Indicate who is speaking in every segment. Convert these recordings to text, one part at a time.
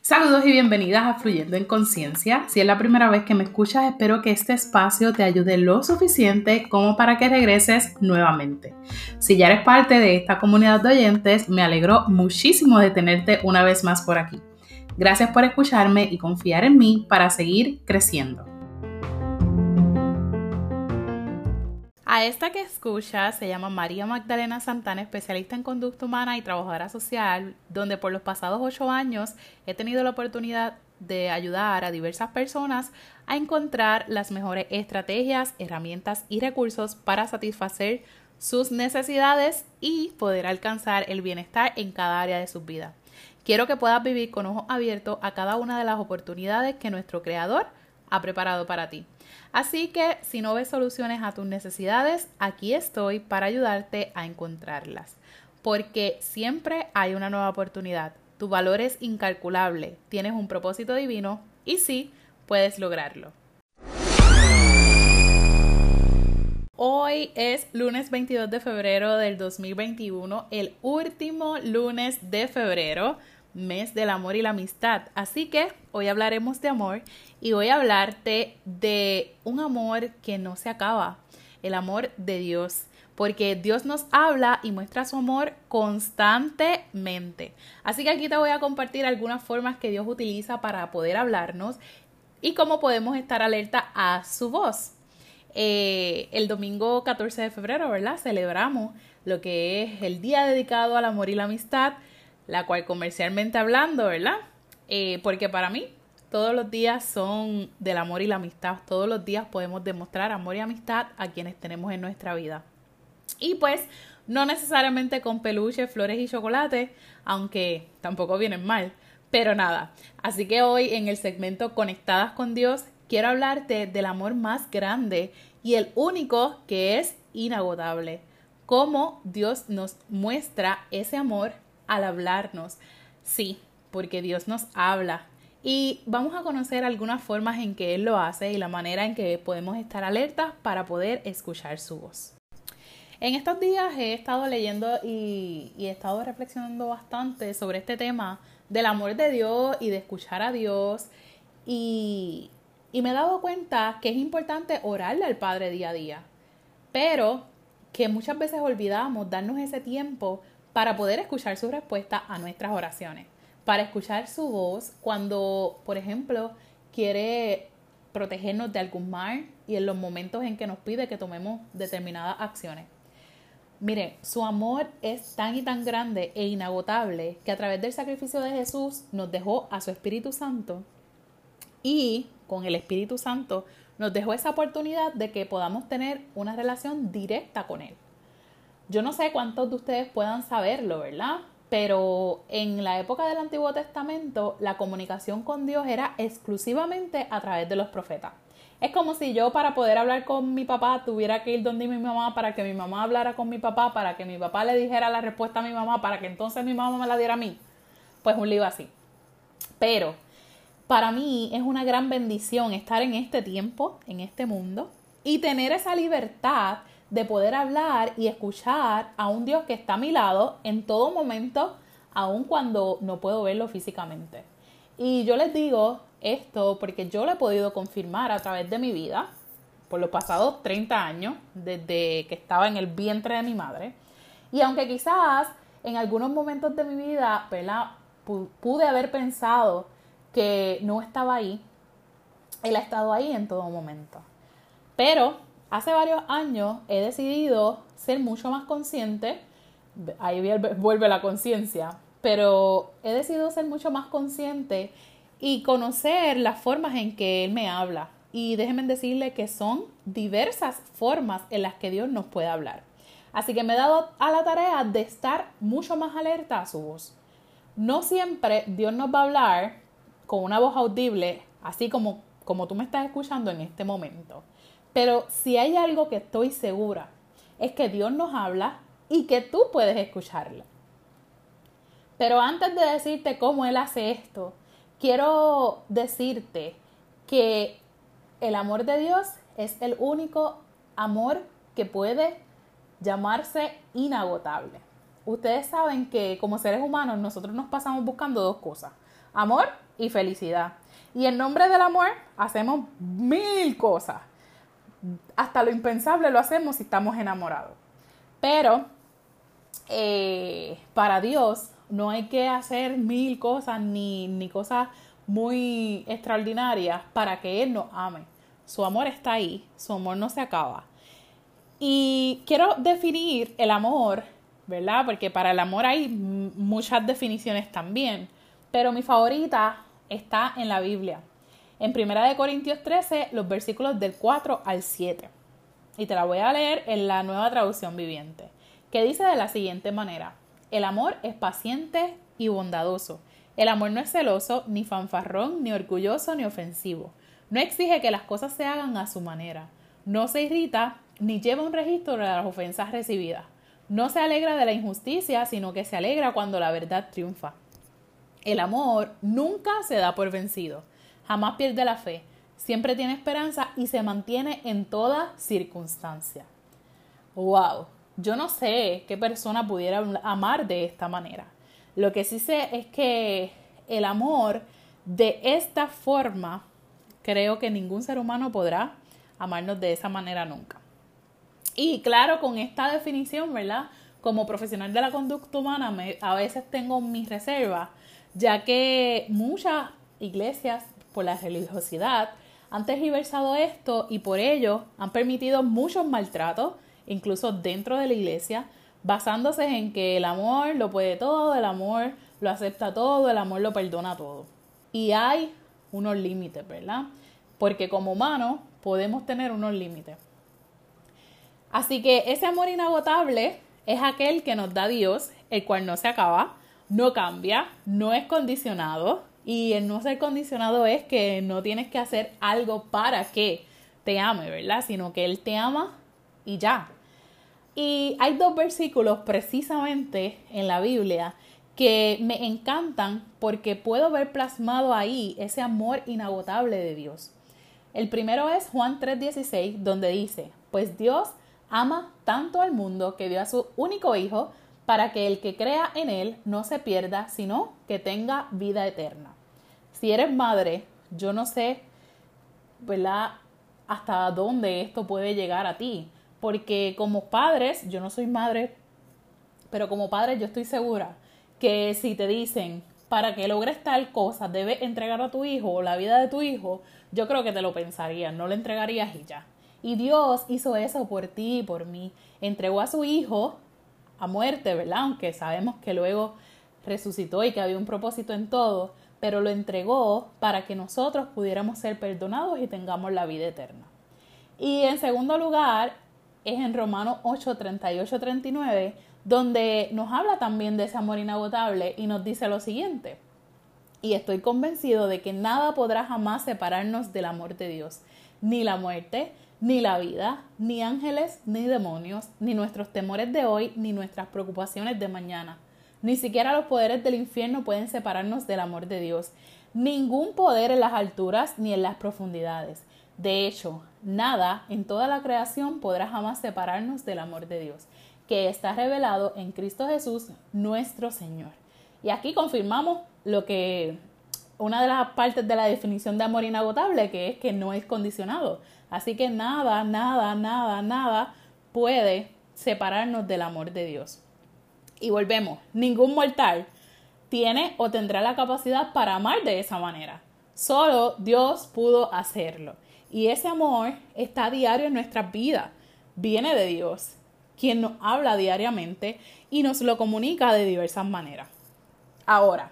Speaker 1: Saludos y bienvenidas a Fluyendo en Conciencia. Si es la primera vez que me escuchas, espero que este espacio te ayude lo suficiente como para que regreses nuevamente. Si ya eres parte de esta comunidad de oyentes, me alegro muchísimo de tenerte una vez más por aquí. Gracias por escucharme y confiar en mí para seguir creciendo. A esta que escucha se llama María Magdalena Santana, especialista en conducta humana y trabajadora social, donde por los pasados ocho años he tenido la oportunidad de ayudar a diversas personas a encontrar las mejores estrategias, herramientas y recursos para satisfacer sus necesidades y poder alcanzar el bienestar en cada área de su vida. Quiero que puedas vivir con ojos abiertos a cada una de las oportunidades que nuestro Creador ha preparado para ti. Así que si no ves soluciones a tus necesidades, aquí estoy para ayudarte a encontrarlas. Porque siempre hay una nueva oportunidad. Tu valor es incalculable, tienes un propósito divino y sí, puedes lograrlo. Hoy es lunes 22 de febrero del 2021, el último lunes de febrero mes del amor y la amistad. Así que hoy hablaremos de amor y voy a hablarte de un amor que no se acaba, el amor de Dios. Porque Dios nos habla y muestra su amor constantemente. Así que aquí te voy a compartir algunas formas que Dios utiliza para poder hablarnos y cómo podemos estar alerta a su voz. Eh, el domingo 14 de febrero, ¿verdad? Celebramos lo que es el día dedicado al amor y la amistad la cual comercialmente hablando, ¿verdad? Eh, porque para mí todos los días son del amor y la amistad. Todos los días podemos demostrar amor y amistad a quienes tenemos en nuestra vida. Y pues no necesariamente con peluches, flores y chocolate, aunque tampoco vienen mal. Pero nada, así que hoy en el segmento Conectadas con Dios quiero hablarte del amor más grande y el único que es inagotable. Cómo Dios nos muestra ese amor al hablarnos. Sí, porque Dios nos habla. Y vamos a conocer algunas formas en que Él lo hace y la manera en que podemos estar alertas para poder escuchar su voz. En estos días he estado leyendo y, he estado reflexionando bastante sobre este tema del amor de Dios y de escuchar a Dios. Y, y me he dado cuenta que es importante orarle al Padre día a día, pero que muchas veces olvidamos darnos ese tiempo para poder escuchar su respuesta a nuestras oraciones, para escuchar su voz cuando, por ejemplo, quiere protegernos de algún mal y en los momentos en que nos pide que tomemos determinadas acciones. Mire, su amor es tan y tan grande e inagotable que a través del sacrificio de Jesús nos dejó a su Espíritu Santo y con el Espíritu Santo nos dejó esa oportunidad de que podamos tener una relación directa con Él. Yo no sé cuántos de ustedes puedan saberlo, ¿verdad? Pero en la época del Antiguo Testamento la comunicación con Dios era exclusivamente a través de los profetas. Es como si yo para poder hablar con mi papá tuviera que ir donde mi mamá para que mi mamá hablara con mi papá, para que mi papá le dijera la respuesta a mi mamá, para que entonces mi mamá me la diera a mí. Pues un lío así. Pero para mí es una gran bendición estar en este tiempo, en este mundo, y tener esa libertad de poder hablar y escuchar a un Dios que está a mi lado en todo momento, aun cuando no puedo verlo físicamente. Y yo les digo esto porque yo lo he podido confirmar a través de mi vida, por los pasados 30 años, desde que estaba en el vientre de mi madre. Y aunque quizás en algunos momentos de mi vida, pude haber pensado que no estaba ahí, Él ha estado ahí en todo momento. Pero hace varios años he decidido ser mucho más consciente, ahí vuelve la conciencia, pero he decidido ser mucho más consciente y conocer las formas en que Él me habla. Y déjenme decirle que son diversas formas en las que Dios nos puede hablar. Así que me he dado a la tarea de estar mucho más alerta a su voz. No siempre Dios nos va a hablar con una voz audible, así como, como tú me estás escuchando en este momento. Pero si hay algo que estoy segura, es que Dios nos habla y que tú puedes escucharlo. Pero antes de decirte cómo Él hace esto, quiero decirte que el amor de Dios es el único amor que puede llamarse inagotable. Ustedes saben que como seres humanos nosotros nos pasamos buscando dos cosas, amor y felicidad. Y en nombre del amor hacemos mil cosas. Hasta lo impensable lo hacemos si estamos enamorados. Pero eh, para Dios no hay que hacer mil cosas ni, ni cosas muy extraordinarias para que Él nos ame. Su amor está ahí, su amor no se acaba. Y quiero definir el amor, ¿verdad? Porque para el amor hay muchas definiciones también, pero mi favorita está en la Biblia. En 1 Corintios 13, los versículos del 4 al 7. Y te la voy a leer en la nueva traducción viviente, que dice de la siguiente manera. El amor es paciente y bondadoso. El amor no es celoso, ni fanfarrón, ni orgulloso, ni ofensivo. No exige que las cosas se hagan a su manera. No se irrita, ni lleva un registro de las ofensas recibidas. No se alegra de la injusticia, sino que se alegra cuando la verdad triunfa. El amor nunca se da por vencido, jamás pierde la fe, siempre tiene esperanza y se mantiene en toda circunstancia. ¡Wow! Yo no sé qué persona pudiera amar de esta manera. Lo que sí sé es que el amor de esta forma, creo que ningún ser humano podrá amarnos de esa manera nunca. Y claro, con esta definición, ¿verdad? Como profesional de la conducta humana, a veces tengo mis reservas, ya que muchas iglesias, por la religiosidad, han tergiversado esto y por ello han permitido muchos maltratos incluso dentro de la iglesia, basándose en que el amor lo puede todo, el amor lo acepta todo, el amor lo perdona todo. Y hay unos límites, ¿verdad? Porque como humanos podemos tener unos límites. Así que ese amor inagotable es aquel que nos da Dios, el cual no se acaba, no cambia, no es condicionado. Y el no ser condicionado es que no tienes que hacer algo para que te ame, ¿verdad? Sino que Él te ama y ya. Y hay dos versículos precisamente en la Biblia que me encantan porque puedo ver plasmado ahí ese amor inagotable de Dios. El primero es Juan 3:16, donde dice, pues Dios ama tanto al mundo que dio a su único Hijo para que el que crea en Él no se pierda, sino que tenga vida eterna. Si eres madre, yo no sé, ¿verdad? Hasta dónde esto puede llegar a ti, porque como padres, yo no soy madre, pero como padre yo estoy segura que si te dicen para que logres tal cosa debes entregar a tu hijo o la vida de tu hijo, yo creo que te lo pensarías, no lo entregarías y ya. Y Dios hizo eso por ti y por mí. Entregó a su hijo a muerte, ¿verdad? Aunque sabemos que luego resucitó y que había un propósito en todo, pero lo entregó para que nosotros pudiéramos ser perdonados y tengamos la vida eterna. Y en segundo lugar, es en Romanos 8, 38, 39, donde nos habla también de ese amor inagotable y nos dice lo siguiente. Y estoy convencido de que nada podrá jamás separarnos del amor de Dios, ni la muerte, ni la vida, ni ángeles, ni demonios, ni nuestros temores de hoy, ni nuestras preocupaciones de mañana. Ni siquiera los poderes del infierno pueden separarnos del amor de Dios. Ningún poder en las alturas ni en las profundidades de hecho, nada en toda la creación podrá jamás separarnos del amor de Dios, que está revelado en Cristo Jesús, nuestro Señor. Y aquí confirmamos lo que una de las partes de la definición de amor inagotable, que es que no es condicionado. Así que nada, nada, nada, nada puede separarnos del amor de Dios. Y volvemos, ningún mortal tiene o tendrá la capacidad para amar de esa manera. Solo Dios pudo hacerlo. Y ese amor está diario en nuestras vidas. Viene de Dios, quien nos habla diariamente y nos lo comunica de diversas maneras. Ahora,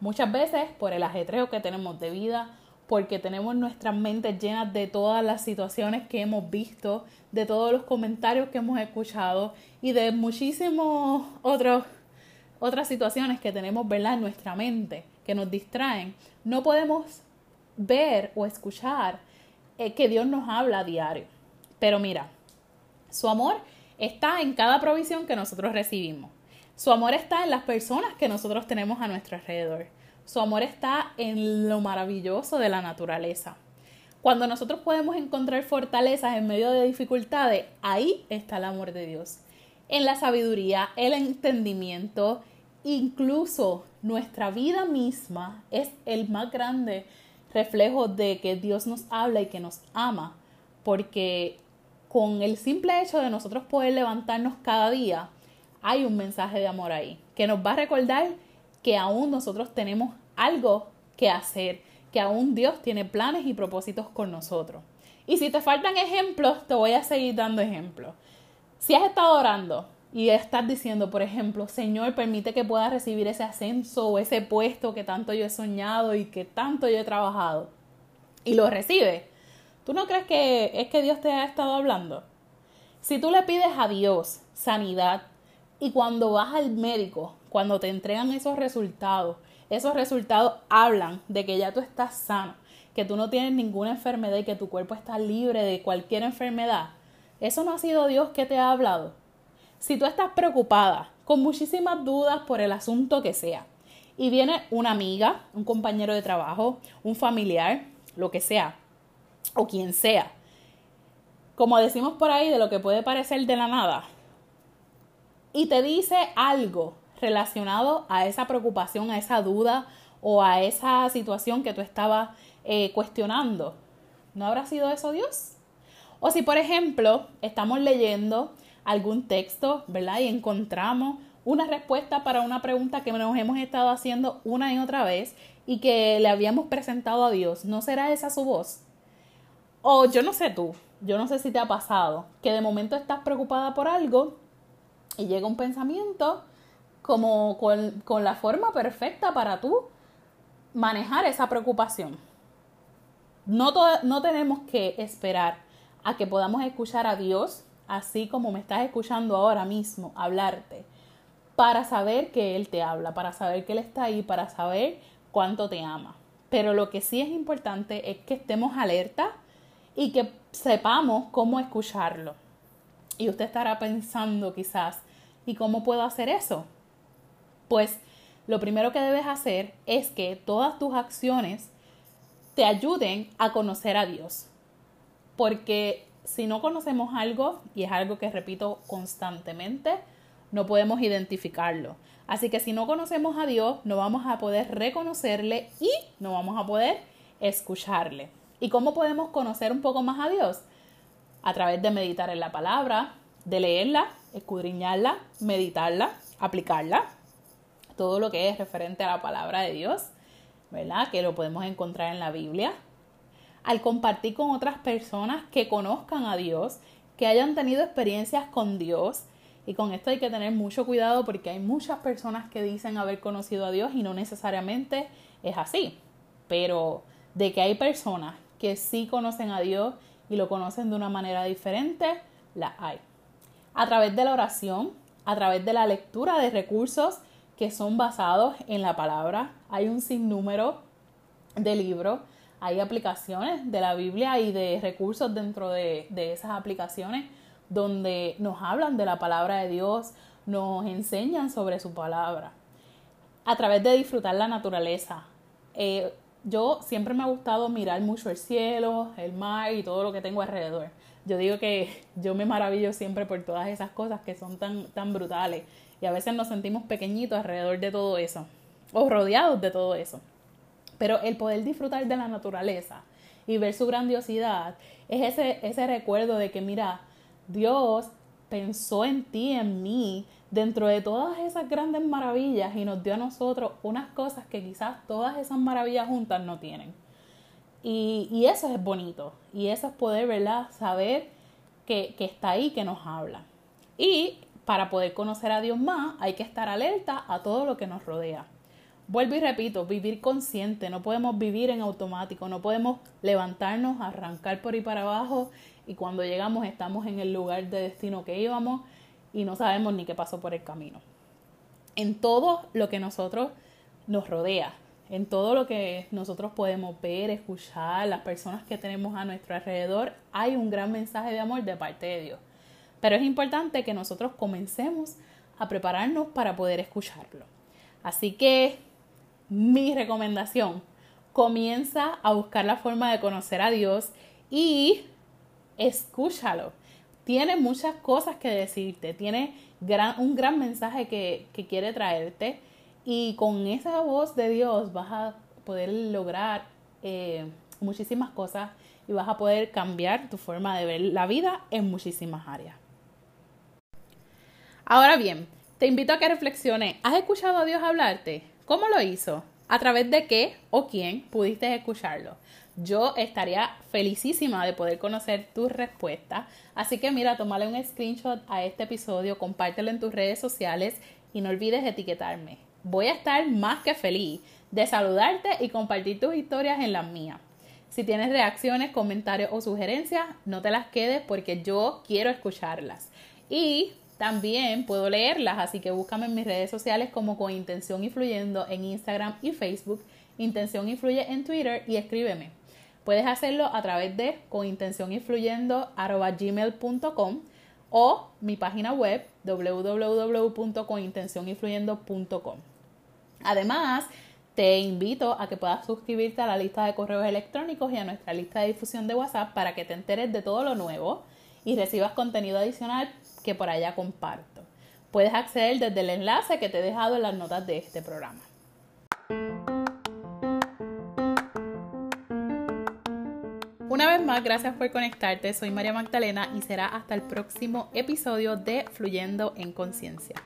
Speaker 1: muchas veces por el ajetreo que tenemos de vida, porque tenemos nuestras mentes llenas de todas las situaciones que hemos visto, de todos los comentarios que hemos escuchado y de muchísimos otros otras situaciones que tenemos ¿verdad? en nuestra mente que nos distraen, no podemos ver o escuchar que Dios nos habla a diario. Pero mira, su amor está en cada provisión que nosotros recibimos. Su amor está en las personas que nosotros tenemos a nuestro alrededor. Su amor está en lo maravilloso de la naturaleza. Cuando nosotros podemos encontrar fortalezas en medio de dificultades, ahí está el amor de Dios. en la sabiduría, el entendimiento, incluso nuestra vida misma es el más grande reflejo de que Dios nos habla y que nos ama, porque con el simple hecho de nosotros poder levantarnos cada día, hay un mensaje de amor ahí, que nos va a recordar que aún nosotros tenemos algo que hacer, que aún Dios tiene planes y propósitos con nosotros. Y si te faltan ejemplos, te voy a seguir dando ejemplos. Si has estado orando y estás diciendo, por ejemplo, Señor, permite que pueda recibir ese ascenso o ese puesto que tanto yo he soñado y que tanto yo he trabajado, y lo recibe, ¿tú no crees que es que Dios te ha estado hablando? Si tú le pides a Dios sanidad y cuando vas al médico, cuando te entregan esos resultados, esos resultados hablan de que ya tú estás sano, que tú no tienes ninguna enfermedad y que tu cuerpo está libre de cualquier enfermedad. ¿Eso no ha sido Dios que te ha hablado? Si tú estás preocupada, con muchísimas dudas por el asunto que sea, y viene una amiga, un compañero de trabajo, un familiar, lo que sea, o quien sea, como decimos por ahí, de lo que puede parecer de la nada, y te dice algo relacionado a esa preocupación, a esa duda o a esa situación que tú estabas eh, cuestionando. ¿No habrá sido eso Dios? O si, por ejemplo, estamos leyendo algún texto, ¿verdad? Y encontramos una respuesta para una pregunta que nos hemos estado haciendo una y otra vez y que le habíamos presentado a Dios. ¿No será esa su voz? O yo no sé tú, yo no sé si te ha pasado, que de momento estás preocupada por algo y llega un pensamiento como con, la forma perfecta para tú manejar esa preocupación. No, no tenemos que esperar a que podamos escuchar a Dios, así como me estás escuchando ahora mismo hablarte, para saber que Él te habla, para saber que Él está ahí, para saber cuánto te ama. Pero lo que sí es importante es que estemos alerta y que sepamos cómo escucharlo. Y usted estará pensando quizás, ¿y cómo puedo hacer eso? Pues lo primero que debes hacer es que todas tus acciones te ayuden a conocer a Dios. Porque si no conocemos algo, y es algo que repito constantemente, no podemos identificarlo. Así que si no conocemos a Dios, no vamos a poder reconocerle y no vamos a poder escucharle. ¿Y cómo podemos conocer un poco más a Dios? A través de meditar en la palabra, de leerla, escudriñarla, meditarla, aplicarla. Todo lo que es referente a la palabra de Dios ¿verdad? Que lo podemos encontrar en la Biblia. Al compartir con otras personas que conozcan a Dios, que hayan tenido experiencias con Dios. Y con esto hay que tener mucho cuidado porque hay muchas personas que dicen haber conocido a Dios y no necesariamente es así. Pero de que hay personas que sí conocen a Dios y lo conocen de una manera diferente, la hay. A través de la oración, a través de la lectura de recursos que son basados en la palabra. Hay un sinnúmero de libros, hay aplicaciones de la Biblia y de recursos dentro de, esas aplicaciones donde nos hablan de la palabra de Dios, nos enseñan sobre su palabra. A través de disfrutar la naturaleza. Eh, yo siempre me ha gustado mirar mucho el cielo, el mar y todo lo que tengo alrededor. Yo digo que yo me maravillo siempre por todas esas cosas que son tan, tan brutales y a veces nos sentimos pequeñitos alrededor de todo eso o rodeados de todo eso. Pero el poder disfrutar de la naturaleza y ver su grandiosidad es ese, ese recuerdo de que, mira, Dios pensó en ti, en mí, dentro de todas esas grandes maravillas y nos dio a nosotros unas cosas que quizás todas esas maravillas juntas no tienen. Y, y eso es bonito. Y eso es poder, ¿verdad? Saber que, que está ahí, que nos habla. Y para poder conocer a Dios más, hay que estar alerta a todo lo que nos rodea. Vuelvo y repito, vivir consciente, no podemos vivir en automático, no podemos levantarnos, arrancar por ahí para abajo y cuando llegamos estamos en el lugar de destino que íbamos y no sabemos ni qué pasó por el camino. En todo lo que nosotros nos rodea, en todo lo que nosotros podemos ver, escuchar, las personas que tenemos a nuestro alrededor, hay un gran mensaje de amor de parte de Dios. Pero es importante que nosotros comencemos a prepararnos para poder escucharlo. Así que mi recomendación, comienza a buscar la forma de conocer a Dios y escúchalo. Tiene muchas cosas que decirte, tiene un gran mensaje que, quiere traerte y con esa voz de Dios vas a poder lograr eh, muchísimas cosas y vas a poder cambiar tu forma de ver la vida en muchísimas áreas. Ahora bien, te invito a que reflexiones. ¿Has escuchado a Dios hablarte? ¿Cómo lo hizo? ¿A través de qué o quién pudiste escucharlo? Yo estaría felicísima de poder conocer tu respuesta. Así que mira, tómale un screenshot a este episodio, compártelo en tus redes sociales y no olvides etiquetarme. Voy a estar más que feliz de saludarte y compartir tus historias en las mías. Si tienes reacciones, comentarios o sugerencias, no te las quedes porque yo quiero escucharlas. Y también puedo leerlas, así que búscame en mis redes sociales como con Intención Influyendo en Instagram y Facebook, Intención Influye en Twitter y escríbeme. Puedes hacerlo a través de conintencioninfluyendo.gmail.com o mi página web www.conintencioninfluyendo.com. Además, te invito a que puedas suscribirte a la lista de correos electrónicos y a nuestra lista de difusión de WhatsApp para que te enteres de todo lo nuevo y recibas contenido adicional que por allá comparto. Puedes acceder desde el enlace que te he dejado en las notas de este programa. Una vez más, gracias por conectarte. Soy María Magdalena y será hasta el próximo episodio de Fluyendo en Conciencia.